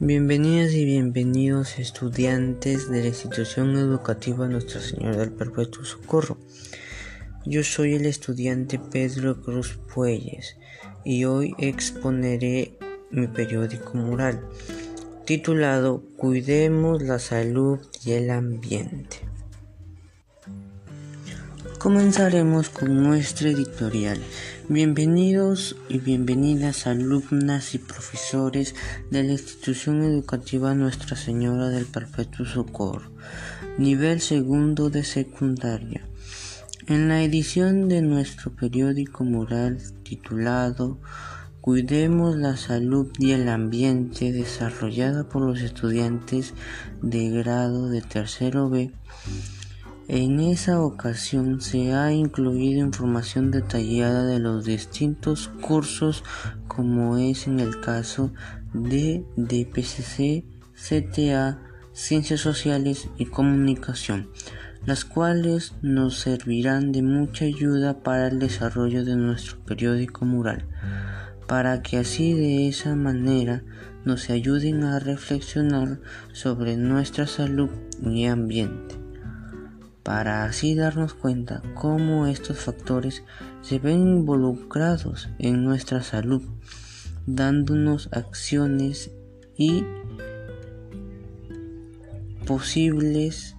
Bienvenidas y bienvenidos estudiantes de la institución educativa Nuestra Señora del Perpetuo Socorro. Yo soy el estudiante Pedro Cruz Puelles y hoy exponeré mi periódico moral titulado Cuidemos la salud y el ambiente. Comenzaremos con nuestra editorial. Bienvenidos y bienvenidas alumnas y profesores de la institución educativa Nuestra Señora del Perpetuo Socorro, nivel segundo de secundaria. En la edición de nuestro periódico moral titulado Cuidemos la salud y el ambiente desarrollada por los estudiantes de grado de tercero B, en esa ocasión se ha incluido información detallada de los distintos cursos como es en el caso de DPCC, CTA, Ciencias Sociales y Comunicación, las cuales nos servirán de mucha ayuda para el desarrollo de nuestro periódico mural, para que así de esa manera nos ayuden a reflexionar sobre nuestra salud y ambiente para así darnos cuenta cómo estos factores se ven involucrados en nuestra salud, dándonos acciones y posibles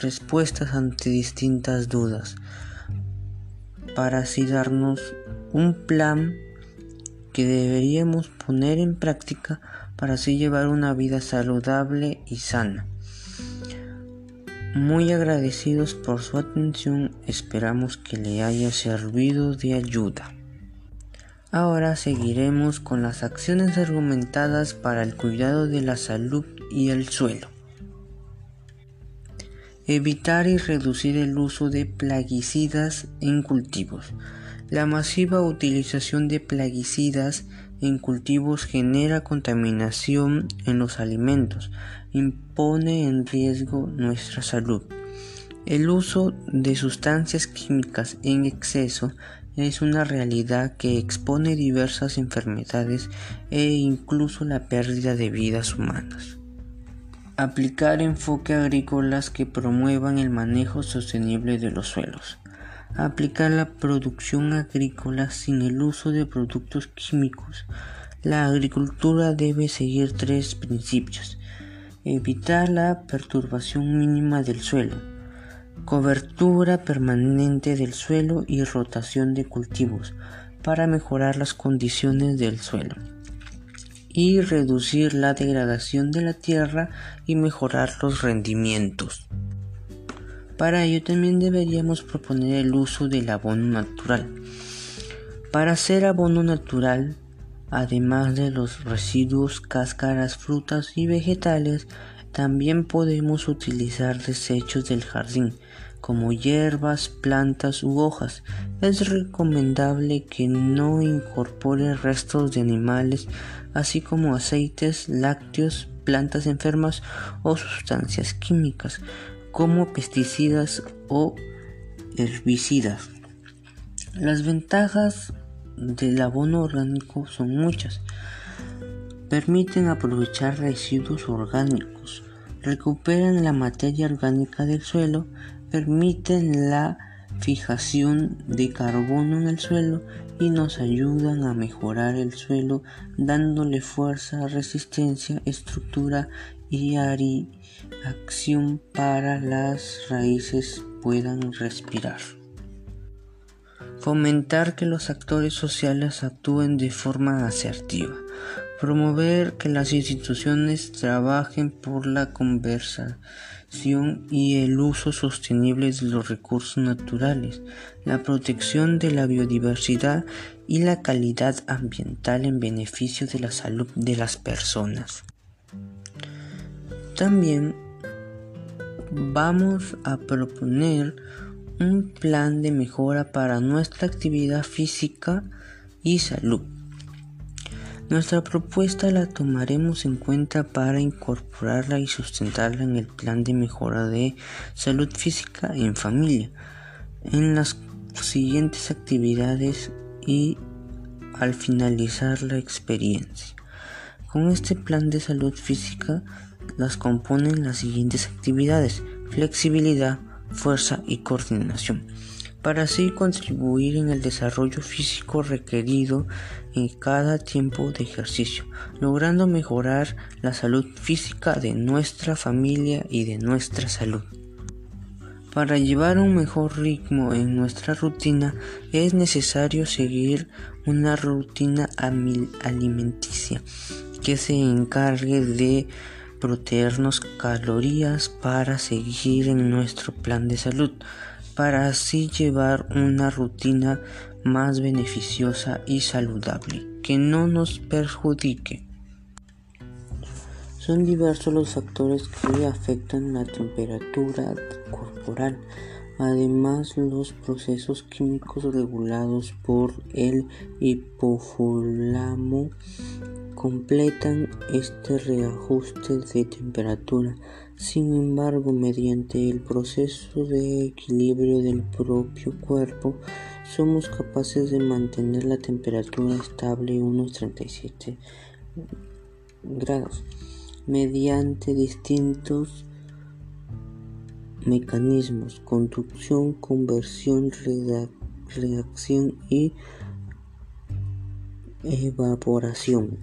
respuestas ante distintas dudas, para así darnos un plan que deberíamos poner en práctica para así llevar una vida saludable y sana. Muy agradecidos por su atención, esperamos que le haya servido de ayuda. Ahora seguiremos con las acciones argumentadas para el cuidado de la salud y el suelo. Evitar y reducir el uso de plaguicidas en cultivos. La masiva utilización de plaguicidas en cultivos genera contaminación en los alimentos, impone en riesgo nuestra salud. El uso de sustancias químicas en exceso es una realidad que expone diversas enfermedades e incluso la pérdida de vidas humanas. Aplicar enfoques agrícolas que promuevan el manejo sostenible de los suelos. Aplicar la producción agrícola sin el uso de productos químicos. La agricultura debe seguir tres principios. Evitar la perturbación mínima del suelo. Cobertura permanente del suelo y rotación de cultivos para mejorar las condiciones del suelo y reducir la degradación de la tierra y mejorar los rendimientos. Para ello también deberíamos proponer el uso del abono natural. Para hacer abono natural, además de los residuos, cáscaras, frutas y vegetales, también podemos utilizar desechos del jardín, como hierbas, plantas u hojas. Es recomendable que no incorpore restos de animales, así como aceites, lácteos, plantas enfermas o sustancias químicas, como pesticidas o herbicidas. Las ventajas del abono orgánico son muchas. Permiten aprovechar residuos orgánicos, recuperan la materia orgánica del suelo, permiten la fijación de carbono en el suelo y nos ayudan a mejorar el suelo dándole fuerza, resistencia, estructura y acción para las raíces puedan respirar. Fomentar que los actores sociales actúen de forma asertiva. Promover que las instituciones trabajen por la conversación y el uso sostenible de los recursos naturales, la protección de la biodiversidad y la calidad ambiental en beneficio de la salud de las personas. También vamos a proponer un plan de mejora para nuestra actividad física y salud. Nuestra propuesta la tomaremos en cuenta para incorporarla y sustentarla en el plan de mejora de salud física en familia, en las siguientes actividades y al finalizar la experiencia Con este plan de salud física las componen las siguientes actividades, flexibilidad, fuerza y coordinación, para así contribuir en el desarrollo físico requerido en cada tiempo de ejercicio, logrando mejorar la salud física de nuestra familia y de nuestra salud. Para llevar un mejor ritmo en nuestra rutina es necesario seguir una rutina alimenticia que se encargue de proteernos calorías para seguir en nuestro plan de salud, para así llevar una rutina más beneficiosa y saludable, que no nos perjudique. Son diversos los factores que afectan la temperatura corporal, además los procesos químicos regulados por el hipofulamo completan este reajuste de temperatura. Sin embargo, mediante el proceso de equilibrio del propio cuerpo, somos capaces de mantener la temperatura estable unos 37 grados mediante distintos mecanismos, conducción, conversión, reacción y evaporación.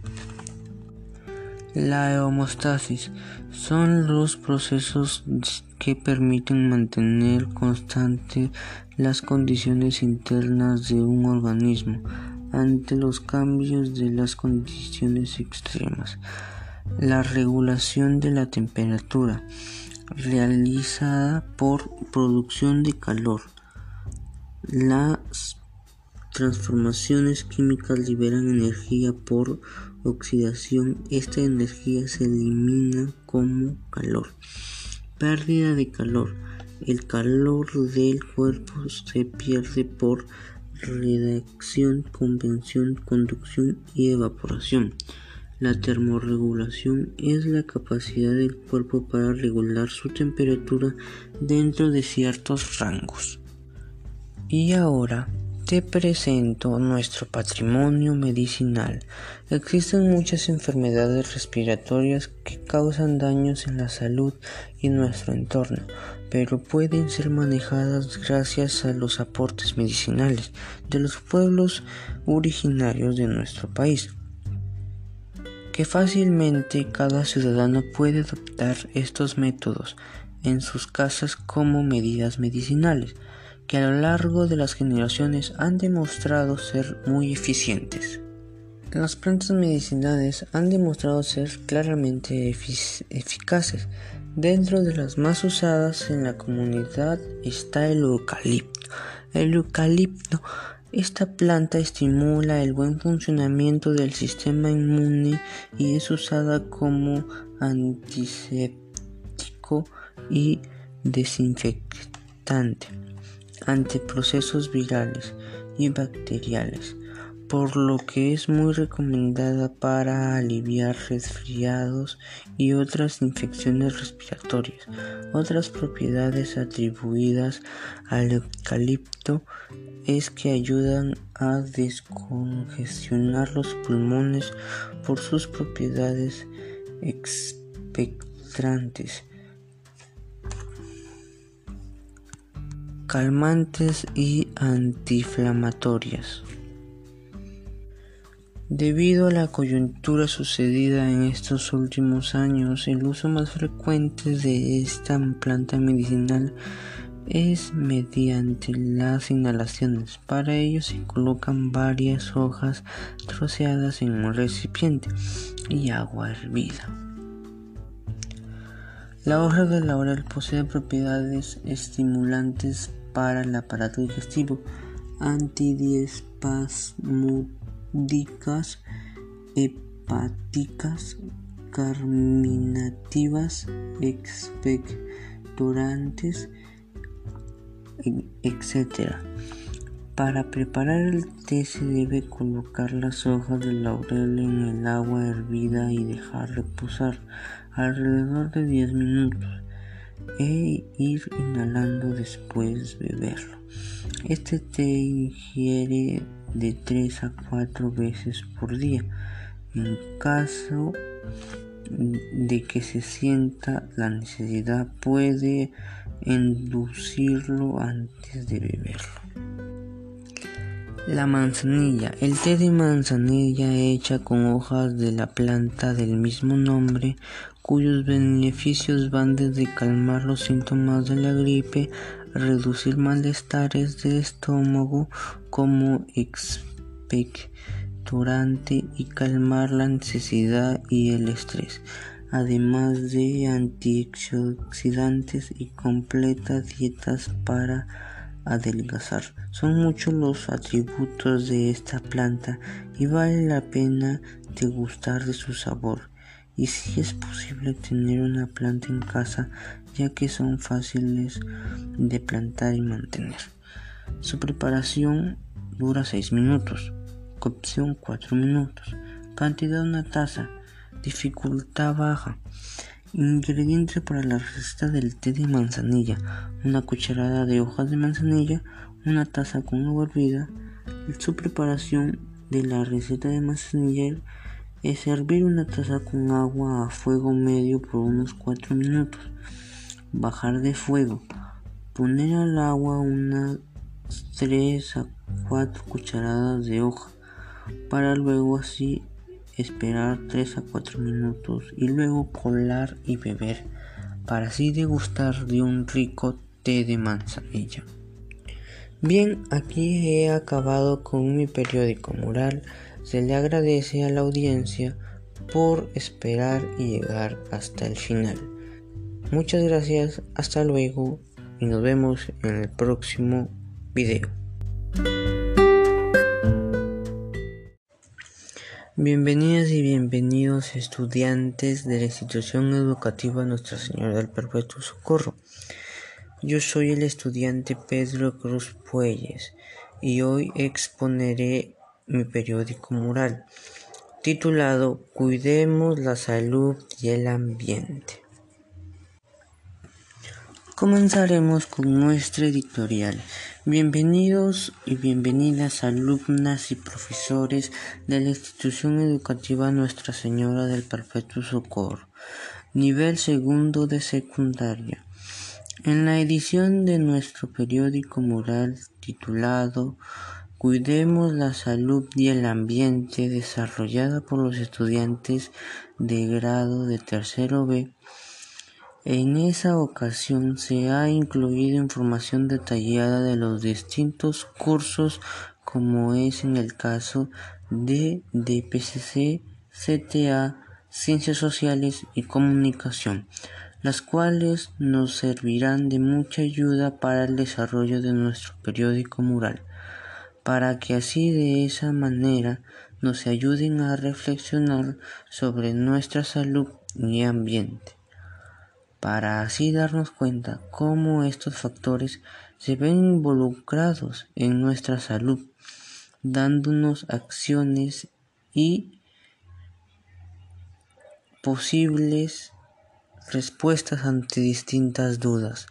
La homeostasis son los procesos que permiten mantener constantes las condiciones internas de un organismo ante los cambios de las condiciones extremas. La regulación de la temperatura realizada por producción de calor. Las transformaciones químicas liberan energía por oxidación. Esta energía se elimina como calor. Pérdida de calor. El calor del cuerpo se pierde por reacción, convención, conducción y evaporación. La termorregulación es la capacidad del cuerpo para regular su temperatura dentro de ciertos rangos. Y ahora te presento nuestro patrimonio medicinal. Existen muchas enfermedades respiratorias que causan daños en la salud y en nuestro entorno, pero pueden ser manejadas gracias a los aportes medicinales de los pueblos originarios de nuestro país que fácilmente cada ciudadano puede adoptar estos métodos en sus casas como medidas medicinales, que a lo largo de las generaciones han demostrado ser muy eficientes. Las plantas medicinales han demostrado ser claramente eficaces. Dentro de las más usadas en la comunidad está el eucalipto. El eucalipto esta planta estimula el buen funcionamiento del sistema inmune y es usada como antiséptico y desinfectante ante procesos virales y bacteriales, por lo que es muy recomendada para aliviar resfriados y otras infecciones respiratorias. Otras propiedades atribuidas al eucalipto es que ayudan a descongestionar los pulmones por sus propiedades expectrantes, calmantes y antiinflamatorias. Debido a la coyuntura sucedida en estos últimos años, el uso más frecuente de esta planta medicinal es mediante las inhalaciones. Para ello se colocan varias hojas troceadas en un recipiente y agua hervida. La hoja de laurel posee propiedades estimulantes para el aparato digestivo, antidiespasmódicas, hepáticas, carminativas, expectorantes, etc. Para preparar el té se debe colocar las hojas de laurel en el agua hervida y dejar reposar alrededor de 10 minutos e ir inhalando después beberlo. Este té ingiere de 3 a 4 veces por día. En caso de que se sienta la necesidad puede inducirlo antes de beberlo. La manzanilla. El té de manzanilla hecha con hojas de la planta del mismo nombre, cuyos beneficios van desde calmar los síntomas de la gripe, reducir malestares de estómago como expectorante y calmar la necesidad y el estrés, además de antioxidantes y completas dietas para adelgazar. Son muchos los atributos de esta planta y vale la pena degustar de su sabor. Y si es posible tener una planta en casa ya que son fáciles de plantar y mantener. Su preparación dura 6 minutos, cocción 4 minutos, cantidad una taza, dificultad baja. Ingredientes para la receta del té de manzanilla: una cucharada de hojas de manzanilla, una taza con agua hervida. Su preparación de la receta de manzanilla es hervir una taza con agua a fuego medio por unos 4 minutos. Bajar de fuego. Poner al agua unas 3 a 4 cucharadas de hoja para luego así esperar 3 a 4 minutos y luego colar y beber para así degustar de un rico té de manzanilla. Bien, aquí he acabado con mi periódico mural. Se le agradece a la audiencia por esperar y llegar hasta el final. Muchas gracias, hasta luego y nos vemos en el próximo video. Bienvenidas y bienvenidos estudiantes de la institución educativa Nuestra Señora del Perpetuo Socorro. Yo soy el estudiante Pedro Cruz Puelles y hoy exponeré mi periódico mural titulado Cuidemos la salud y el ambiente. Comenzaremos con nuestra editorial. Bienvenidos y bienvenidas alumnas y profesores de la institución educativa Nuestra Señora del Perpetuo Socorro, nivel segundo de secundaria. En la edición de nuestro periódico moral titulado Cuidemos la salud y el ambiente desarrollada por los estudiantes de grado de tercero B, en esa ocasión se ha incluido información detallada de los distintos cursos como es en el caso de DPCC, CTA, Ciencias Sociales y Comunicación, las cuales nos servirán de mucha ayuda para el desarrollo de nuestro periódico mural, para que así de esa manera nos ayuden a reflexionar sobre nuestra salud y ambiente. Para así darnos cuenta cómo estos factores se ven involucrados en nuestra salud, dándonos acciones y posibles respuestas ante distintas dudas,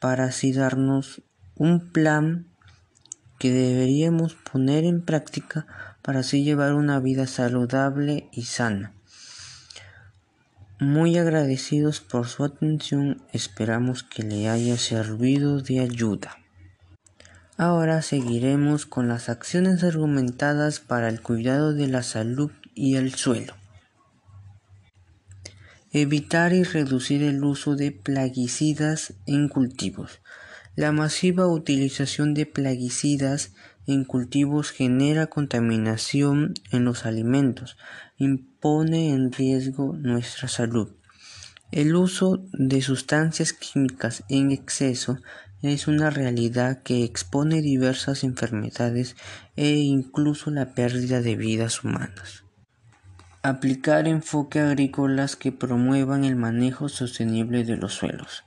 para así darnos un plan que deberíamos poner en práctica para así llevar una vida saludable y sana. Muy agradecidos por su atención, esperamos que le haya servido de ayuda. Ahora seguiremos con las acciones argumentadas para el cuidado de la salud y el suelo. Evitar y reducir el uso de plaguicidas en cultivos. La masiva utilización de plaguicidas en cultivos genera contaminación en los alimentos, impone en riesgo nuestra salud. El uso de sustancias químicas en exceso es una realidad que expone diversas enfermedades e incluso la pérdida de vidas humanas. Aplicar enfoques agrícolas que promuevan el manejo sostenible de los suelos.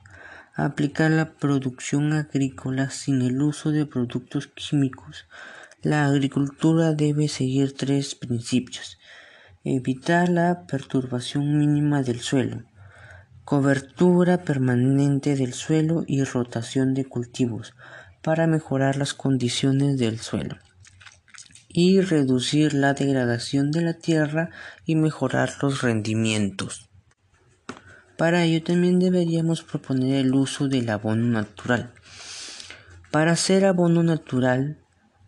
Aplicar la producción agrícola sin el uso de productos químicos. La agricultura debe seguir tres principios evitar la perturbación mínima del suelo, cobertura permanente del suelo y rotación de cultivos para mejorar las condiciones del suelo. y reducir la degradación de la tierra y mejorar los rendimientos. Para ello también deberíamos proponer el uso del abono natural. Para hacer abono natural,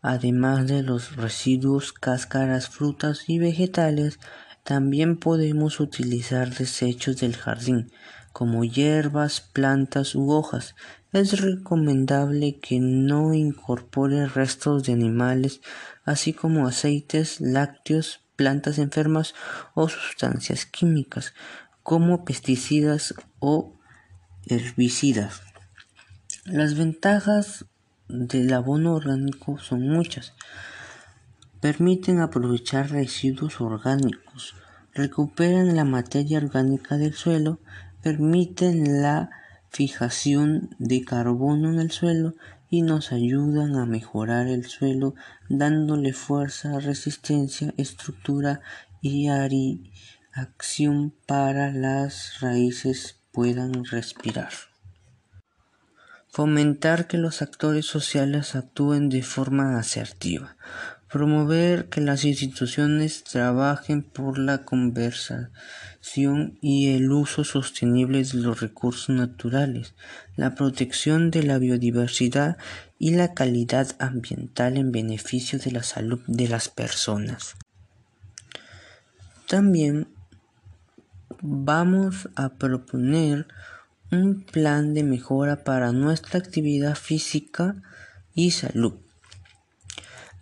además de los residuos, cáscaras, frutas y vegetales, también podemos utilizar desechos del jardín, como hierbas, plantas u hojas. Es recomendable que no incorpore restos de animales, así como aceites, lácteos, plantas enfermas o sustancias químicas, como pesticidas o herbicidas. Las ventajas del abono orgánico son muchas. Permiten aprovechar residuos orgánicos, recuperan la materia orgánica del suelo, permiten la fijación de carbono en el suelo y nos ayudan a mejorar el suelo dándole fuerza, resistencia, estructura y acción para las raíces puedan respirar. Fomentar que los actores sociales actúen de forma asertiva. Promover que las instituciones trabajen por la conversación y el uso sostenible de los recursos naturales, la protección de la biodiversidad y la calidad ambiental en beneficio de la salud de las personas. También vamos a proponer un plan de mejora para nuestra actividad física y salud.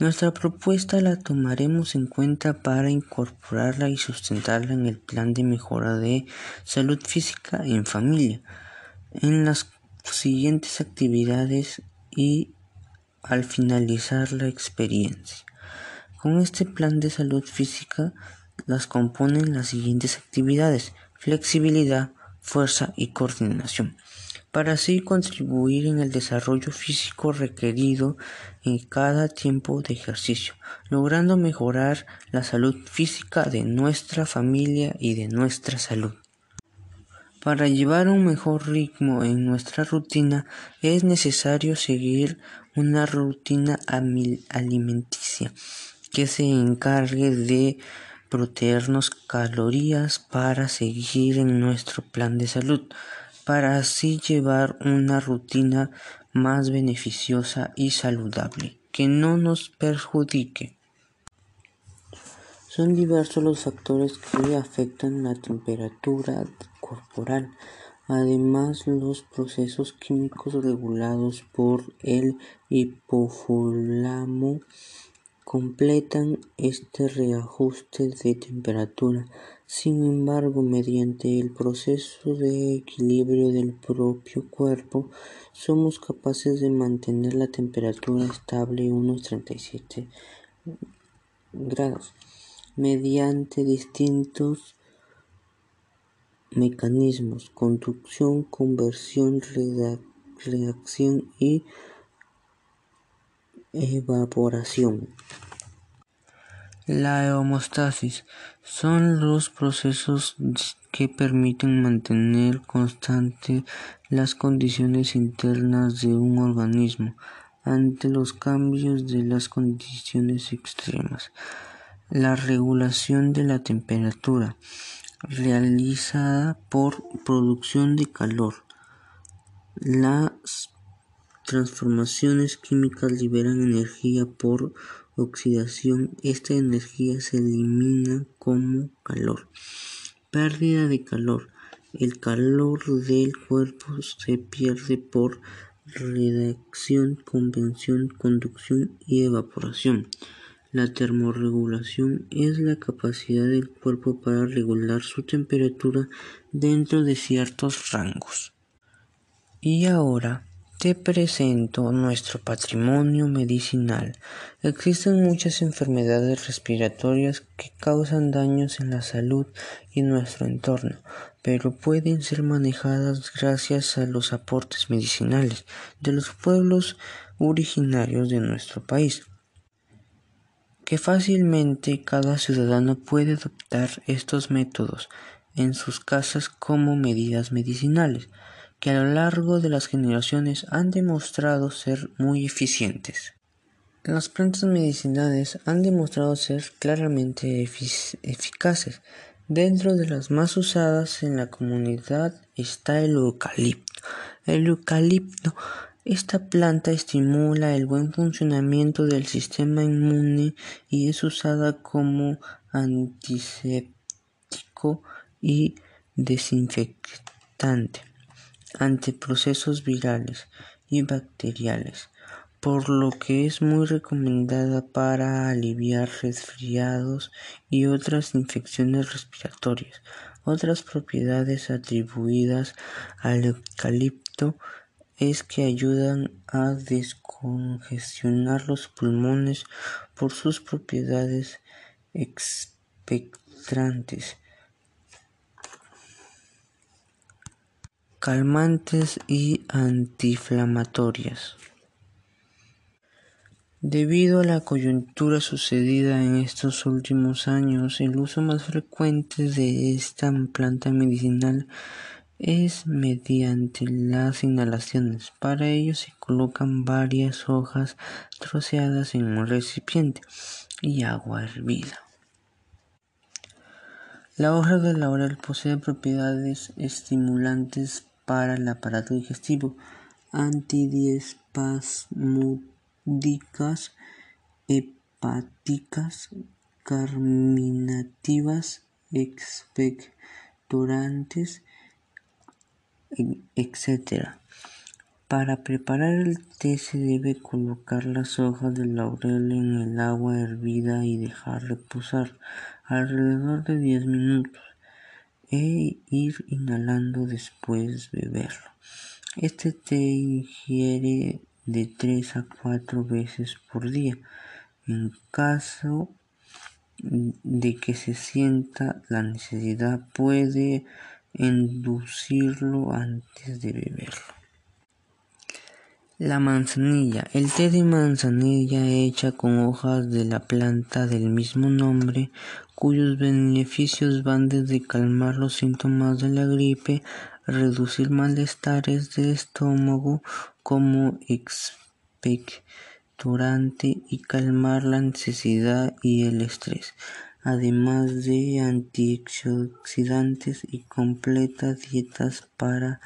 Nuestra propuesta la tomaremos en cuenta para incorporarla y sustentarla en el plan de mejora de salud física en familia, en las siguientes actividades y al finalizar la experiencia. Con este plan de salud física las componen las siguientes actividades, flexibilidad, fuerza y coordinación para así contribuir en el desarrollo físico requerido en cada tiempo de ejercicio, logrando mejorar la salud física de nuestra familia y de nuestra salud. Para llevar un mejor ritmo en nuestra rutina es necesario seguir una rutina alimenticia que se encargue de proteernos calorías para seguir en nuestro plan de salud para así llevar una rutina más beneficiosa y saludable, que no nos perjudique. Son diversos los factores que afectan la temperatura corporal, además los procesos químicos regulados por el hipofólamo completan este reajuste de temperatura. Sin embargo, mediante el proceso de equilibrio del propio cuerpo, somos capaces de mantener la temperatura estable unos 37 grados mediante distintos mecanismos, conducción, conversión, reacción y evaporación. La homeostasis son los procesos que permiten mantener constantes las condiciones internas de un organismo ante los cambios de las condiciones extremas. La regulación de la temperatura realizada por producción de calor. Las transformaciones químicas liberan energía por oxidación, esta energía se elimina como calor. Pérdida de calor. El calor del cuerpo se pierde por reacción, convención, conducción y evaporación. La termorregulación es la capacidad del cuerpo para regular su temperatura dentro de ciertos rangos. Y ahora te presento nuestro patrimonio medicinal. Existen muchas enfermedades respiratorias que causan daños en la salud y nuestro entorno, pero pueden ser manejadas gracias a los aportes medicinales de los pueblos originarios de nuestro país que fácilmente cada ciudadano puede adoptar estos métodos en sus casas como medidas medicinales que a lo largo de las generaciones han demostrado ser muy eficientes. Las plantas medicinales han demostrado ser claramente eficaces. Dentro de las más usadas en la comunidad está el eucalipto. El eucalipto, esta planta estimula el buen funcionamiento del sistema inmune y es usada como antiséptico y desinfectante ante procesos virales y bacteriales, por lo que es muy recomendada para aliviar resfriados y otras infecciones respiratorias. Otras propiedades atribuidas al eucalipto es que ayudan a descongestionar los pulmones por sus propiedades expectrantes calmantes y antiinflamatorias. Debido a la coyuntura sucedida en estos últimos años, el uso más frecuente de esta planta medicinal es mediante las inhalaciones. Para ello se colocan varias hojas troceadas en un recipiente y agua hervida. La hoja de laurel posee propiedades estimulantes para el aparato digestivo, antidiespasmódicas, hepáticas, carminativas, expectorantes, etc. Para preparar el té se debe colocar las hojas de laurel en el agua hervida y dejar reposar alrededor de 10 minutos e ir inhalando después beberlo. Este té ingiere de 3 a 4 veces por día. En caso de que se sienta la necesidad puede inducirlo antes de beberlo. La manzanilla. El té de manzanilla hecha con hojas de la planta del mismo nombre, cuyos beneficios van desde calmar los síntomas de la gripe, reducir malestares de estómago como expectorante y calmar la necesidad y el estrés, además de antioxidantes y completas dietas para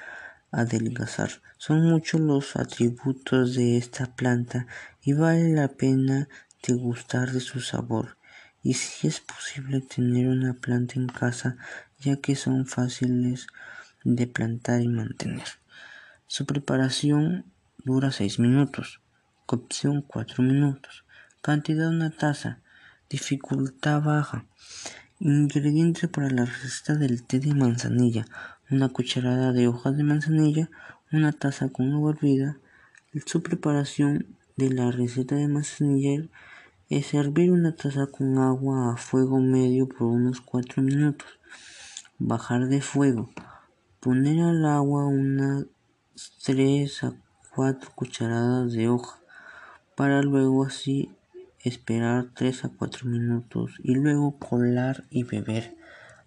adelgazar. Son muchos los atributos de esta planta y vale la pena degustar de su sabor y si es posible tener una planta en casa ya que son fáciles de plantar y mantener. Su preparación dura 6 minutos, cocción 4 minutos, cantidad una taza, dificultad baja. Ingredientes para la receta del té de manzanilla una cucharada de hojas de manzanilla, una taza con agua hervida. Su preparación de la receta de manzanilla es hervir una taza con agua a fuego medio por unos 4 minutos. Bajar de fuego. Poner al agua unas 3 a 4 cucharadas de hoja para luego así esperar 3 a 4 minutos y luego colar y beber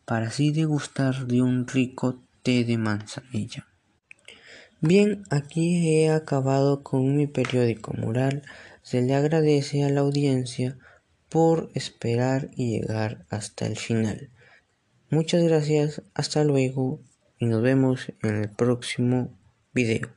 para así degustar de un rico de manzanilla. Bien, aquí he acabado con mi periódico mural. Se le agradece a la audiencia por esperar y llegar hasta el final. Muchas gracias, hasta luego y nos vemos en el próximo video.